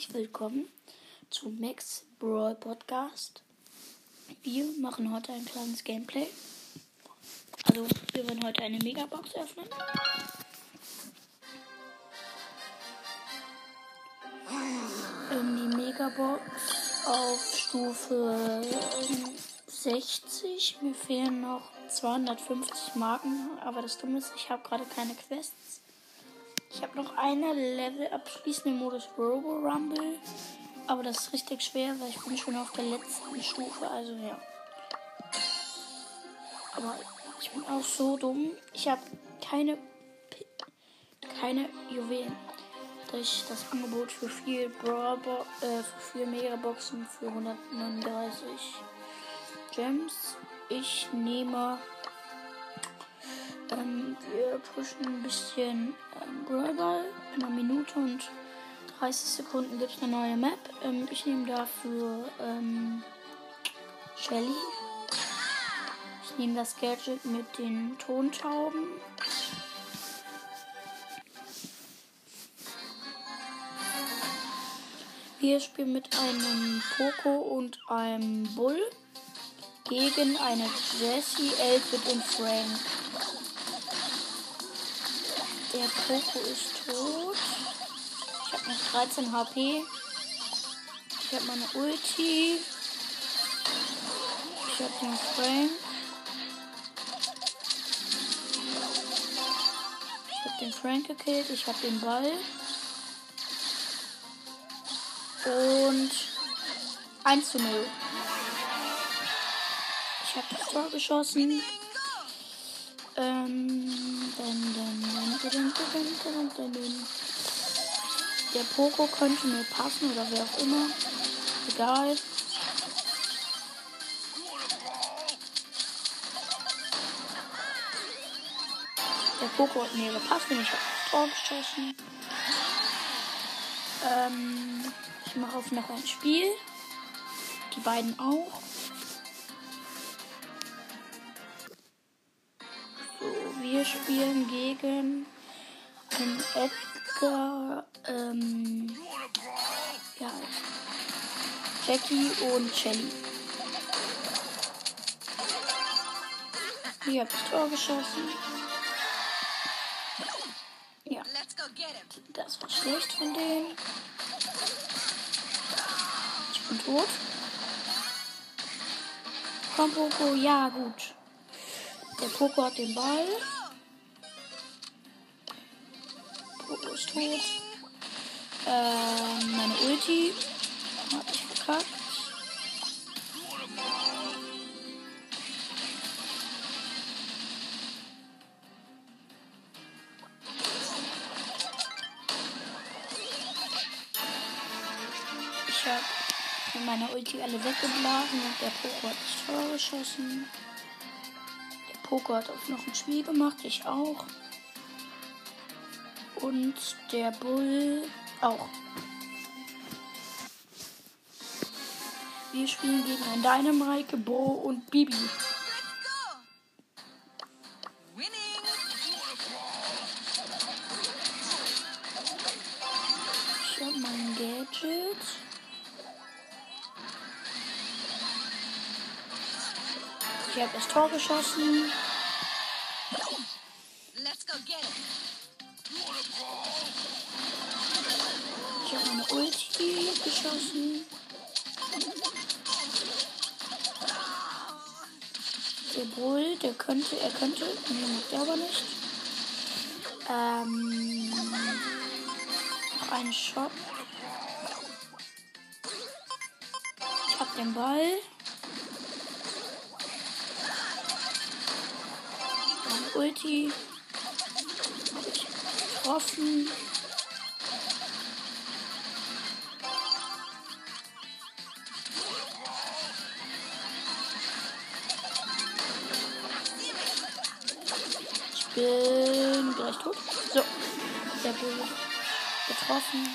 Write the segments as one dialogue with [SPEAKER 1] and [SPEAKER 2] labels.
[SPEAKER 1] herzlich willkommen zu Max Brawl Podcast. Wir machen heute ein kleines Gameplay. Also, wir wollen heute eine Megabox öffnen. Ähm, die Megabox auf Stufe 60. Mir fehlen noch 250 Marken, aber das Dumme ist, ich habe gerade keine Quests. Ich habe noch eine Level abschließende Modus Robo Rumble, aber das ist richtig schwer, weil ich bin schon auf der letzten Stufe, also ja. Aber ich bin auch so dumm. Ich habe keine keine Juwelen. Durch das Angebot für vier Brawl äh, für vier Megaboxen für 139 Gems. Ich nehme. Ähm, wir pushen ein bisschen ähm, Brawlball. In einer Minute und 30 Sekunden gibt es eine neue Map. Ähm, ich nehme dafür ähm, Shelly. Ich nehme das Gadget mit den Tontauben. Wir spielen mit einem Poco und einem Bull gegen eine Jessie, Elfit und Frank. Der Poco ist tot. Ich habe noch 13 HP. Ich habe meine Ulti. Ich habe den Frank. Ich habe den Frank gekillt. Ich habe den Ball. Und 1 zu 0. Ich habe das Tor geschossen. Ähm, dann, dann, Der Poco könnte mir passen oder wer auch immer. Egal. Der Poco hat mir gepasst und ich habe Tor geschossen. Ähm, ich mache auf noch ein Spiel. Die beiden auch. Wir spielen gegen den Edgar, ähm, ja, Jackie und Shelly. Hier habe ich Tor geschossen. Ja. Das war schlecht von denen. Ich bin tot. Komm, Poco. Ja, gut. Der Poco hat den Ball. Poco ist tot. Ähm, meine Ulti. Hab ich verkackt. Ich habe mit meiner Ulti alle weggeblasen und der Poco hat das Tor geschossen. Der Poco hat auch noch ein Spiel gemacht, ich auch. Und der Bull auch. Wir spielen gegen ein Dynamite, Bo und Bibi. Ich habe mein Gadget. Ich habe das Tor geschossen. Ulti geschossen. Der Bull, der könnte, er könnte, nee, macht er aber nicht. Ähm, noch einen Shot. Ich hab den Ball. Meine Ulti. Getroffen. getroffen.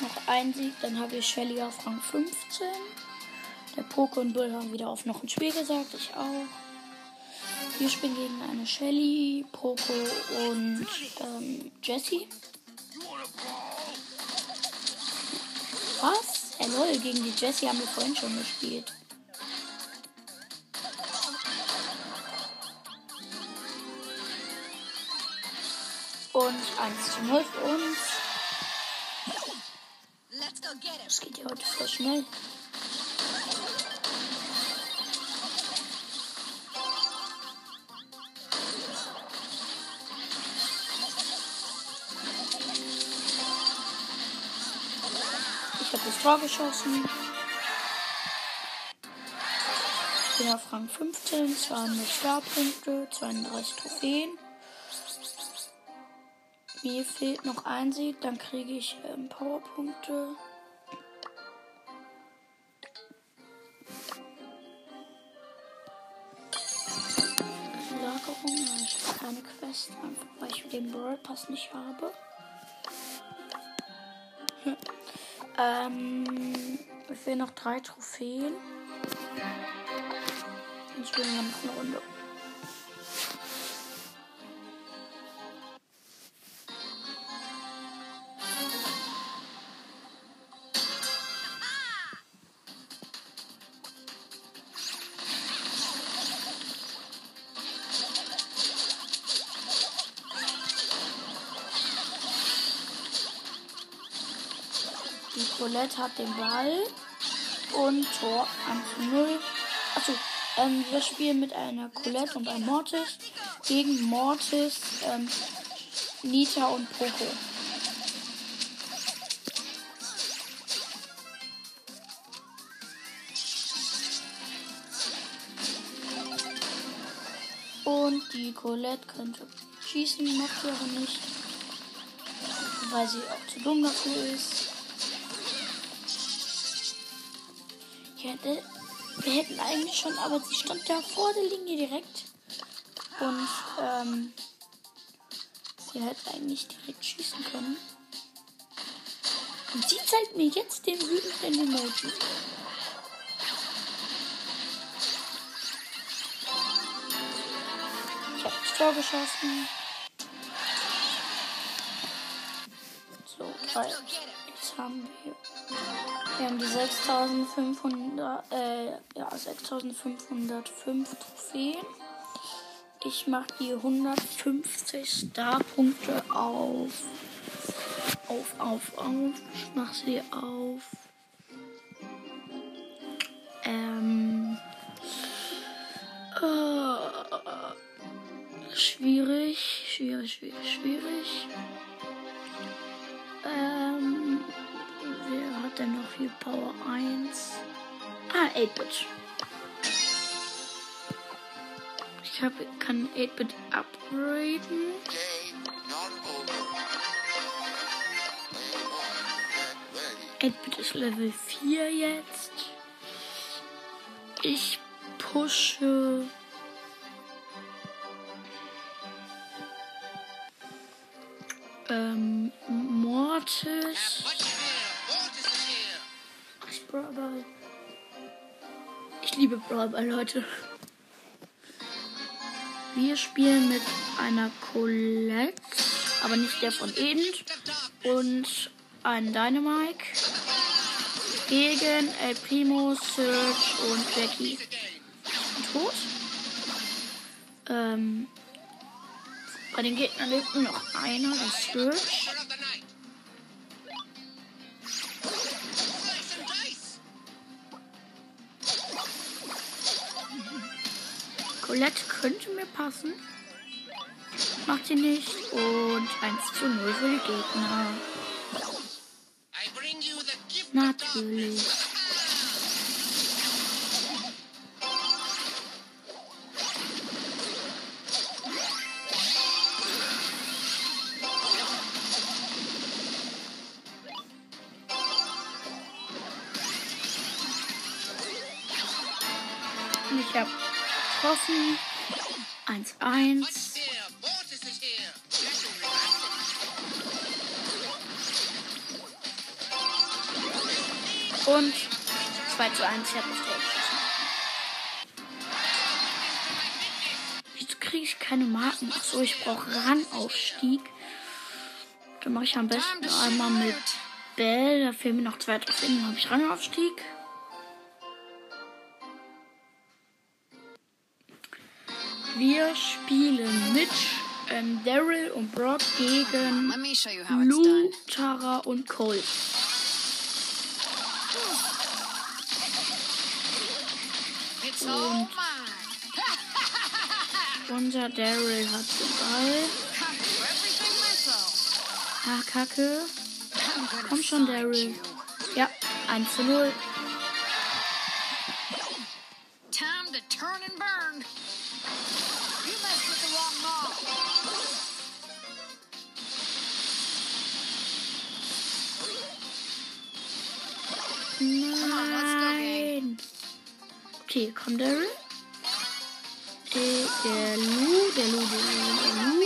[SPEAKER 1] Noch ein Sieg, dann habe ich Shelly auf Rang 15. Der Poke und Bull haben wieder auf noch ein Spiel gesagt, ich auch. Wir spielen gegen eine Shelly, Poco und ähm, Jessie. Was? Äh, Erlol, gegen die Jesse haben wir vorhin schon gespielt. 1 zu 0 für uns. Das geht ja heute voll schnell. Ich habe das Tor geschossen. Ich bin auf Rang 15, 200 Starpunkte, 32 Trophäen. Mir fehlt noch ein Sieg, dann kriege ich ähm, Powerpunkte. Lagerung, ich habe keine Quest, einfach weil ich den Brawl Pass nicht habe. Hm. Ähm, ich will noch drei Trophäen. Spielen wir noch eine Runde. Colette hat den Ball und Tor 1 zu 0. Achso, ähm, wir spielen mit einer Colette und einem Mortis gegen Mortis, ähm, Nita und Poco. Und die Colette könnte schießen, macht sie aber nicht, weil sie auch zu dumm dafür ist. Hätte, wir hätten eigentlich schon, aber sie stand da vor der Linie direkt. Und ähm, sie hätte eigentlich direkt schießen können. Und sie zeigt mir jetzt den wütenden Emoji. Ich habe das Tor geschossen. So, drei. Jetzt haben wir wir haben die 6500, äh, ja, 6505 Trophäen. Ich mache die 150 Star-Punkte auf. Auf, auf, auf. Ich mache sie auf. Ähm. Äh, schwierig, schwierig, schwierig, schwierig. Dann noch hier Power 1. Ah, 8-Bit. Ich hab, kann 8-Bit upgraden. 8-Bit ist Level 4 jetzt. Ich pushe. Ähm, Mortis. Brawl Ball. Ich liebe Brawl Ball, Leute. Wir spielen mit einer Colette, aber nicht der von Edend. Und einen Dynamike gegen El Primo, Search und Jackie. Tot. Ähm, bei den Gegnern lebt nur noch einer, das Search. Colette könnte mir passen. Macht sie nicht. Und 1 zu 0 für die Gegner. Natürlich. Ich habe getroffen. 1-1. Und 2 zu 1. Ich habe das Tor geschossen. Wieso kriege ich keine Marken? Achso, ich brauche Rangaufstieg. Dann mache ich am besten einmal mit Bell, da fehlen mir noch zwei Trophäen, dann habe ich Rangaufstieg. Wir spielen mit ähm, Daryl und Brock gegen. Lou, Tara und
[SPEAKER 2] all mine.
[SPEAKER 1] Unser Daryl hat den Ball. Ah, Kacke. Komm schon, Daryl. Ja, 1 zu 0. Nein. Okay, komm, Daryl. Äh, Der Lu, der Lu, der Lu, der Lu.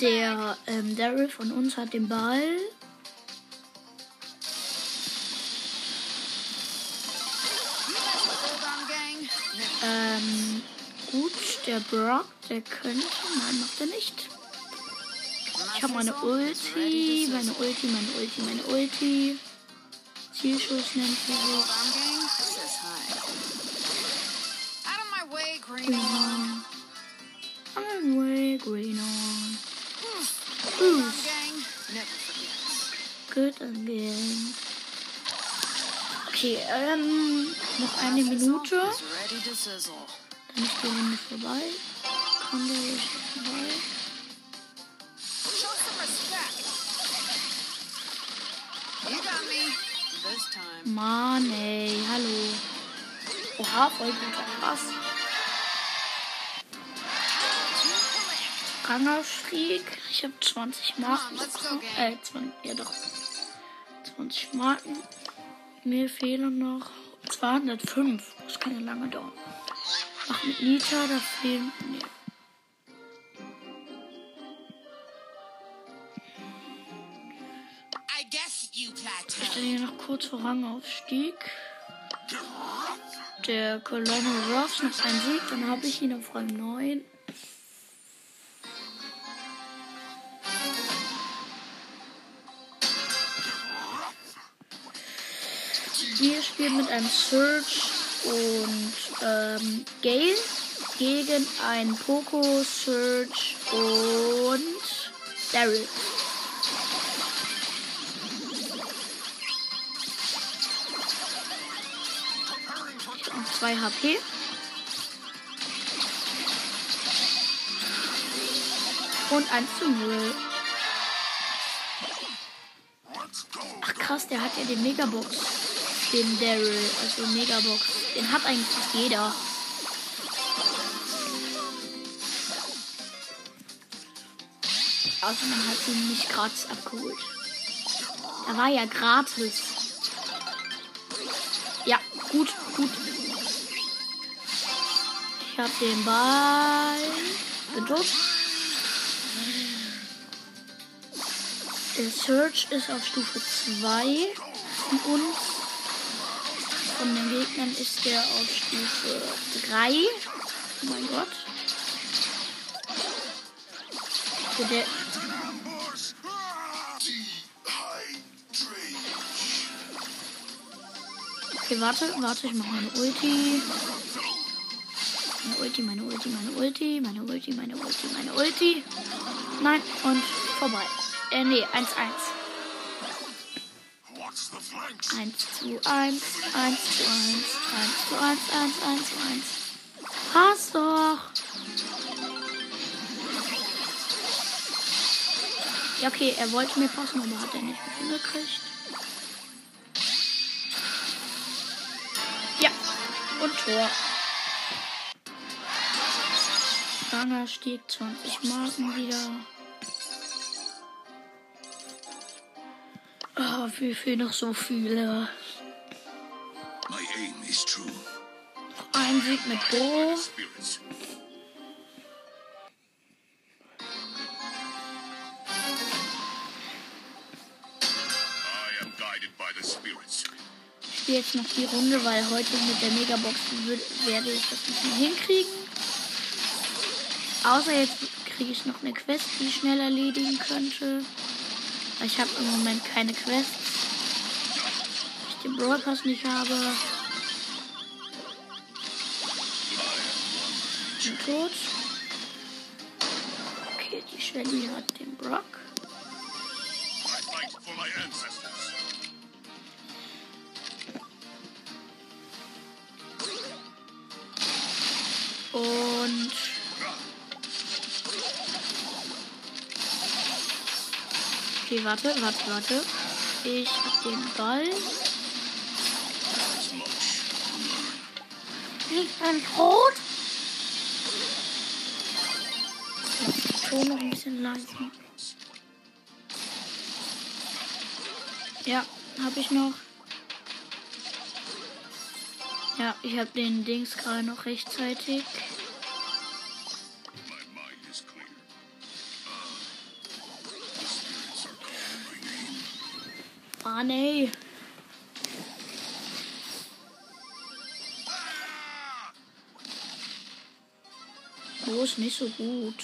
[SPEAKER 1] Der ähm, Daryl von uns hat den Ball. Brock, der könnte. Nein, macht er nicht. Ich habe meine Ulti, meine Ulti, meine Ulti, meine Ulti. Zielschuss nennt sie
[SPEAKER 2] Gang says hi. Out of way, Green.
[SPEAKER 1] Green on. Green on.
[SPEAKER 2] Forgets.
[SPEAKER 1] good again. Okay, ähm, noch eine Minute. Ist die Runde vorbei. Kann der jetzt vorbei? Mann, ey, hallo. Oha, voll guter Pass. Rangaufstieg. Ich habe 20 Marken bekommen. Äh, 20, ja doch. 20 Marken. Mir fehlen noch 205. Das kann ja lange dauern. Ach, mit Nita, da fehlen. Nee. Ich stehe hier noch kurz vor Rangaufstieg. Der Colonel Ruffs noch einen Sieg, dann habe ich ihn auf Rang 9. Wir spielen mit einem Surge und ähm, Gale gegen ein Poco, Surge und Daryl. 2 HP. Und 1 zu 0. Ach krass, der hat ja den Megabox. Den Daryl, also Megabox. Den hat eigentlich jeder. Außer man hat ihn nicht gratis abgeholt. Er war ja gratis. Ja, gut, gut. Ich hab den Ball gedrückt. Der Search ist auf Stufe 2 von uns. Von den Gegnern ist der auf Stufe 3. Oh mein Gott. Der, okay, warte, warte, ich mache meine Ulti. Meine Ulti, meine Ulti, meine Ulti, meine Ulti, meine Ulti, meine Ulti. Nein, und vorbei. Äh, nee, 1-1. 1 zu 1, 1 zu 1, 1 zu 1, 1, 1 zu 1. Pass doch. Ja, okay, er wollte mir passen, aber hat er nicht hingekriegt. Ja, und Tor. Langer Stieg 20 Marken wieder. Oh, wie viel noch so viele.
[SPEAKER 3] My aim is true.
[SPEAKER 1] Ein Sieg mit Bo. Ich spiele jetzt noch die Runde, weil heute mit der Megabox werde ich das nicht mehr hinkriegen. Außer jetzt kriege ich noch eine Quest, die ich schnell erledigen könnte. Ich habe im Moment keine Quests. weil Ich den Pass nicht habe. Bin tot. Okay, die Shelly hat den Brock.
[SPEAKER 3] Fight for my ancestors.
[SPEAKER 1] Okay, warte, warte, warte. Ich hab den Ball. Ich bin tot. Ton noch ein bisschen leise. Ja, hab ich noch. Ja, ich hab den Dings gerade noch rechtzeitig. Ah, nee. Oh, ist nicht so gut.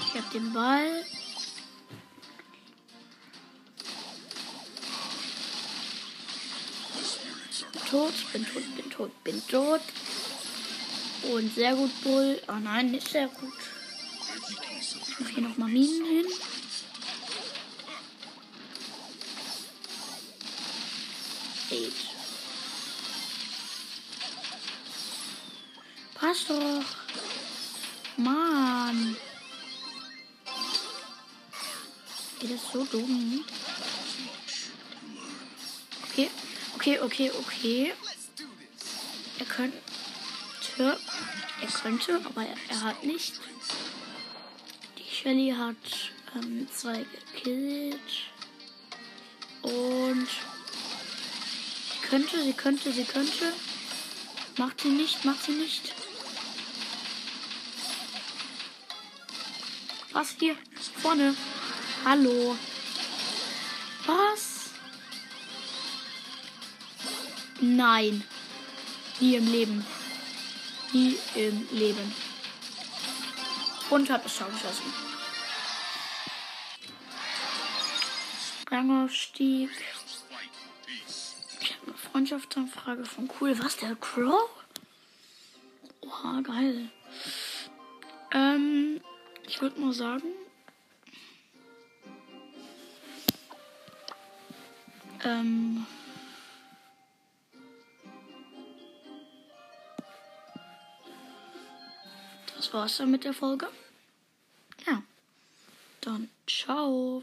[SPEAKER 1] Ich hab den Ball. Tot, bin tot, bin tot, bin tot. Und sehr gut, Bull. Oh nein, nicht sehr gut. Ich mach hier nochmal Minen hin. Eight. Passt doch. Mann. Geht das so dumm? Okay, okay, okay, okay. Er könnte. Er könnte, aber er, er hat nicht. Shelly hat ähm, zwei gekillt. Und. Sie könnte, sie könnte, sie könnte. Macht sie nicht, macht sie nicht. Was hier? Vorne. Hallo. Was? Nein. Nie im Leben. Nie im Leben. Und hat es schon geschossen. Rangaufstieg. Ich habe eine Freundschaftsanfrage von Cool. Was, der Crow? Oha, geil. Ähm, ich würde nur sagen. Ähm. Das war's dann mit der Folge. Ja. Dann ciao.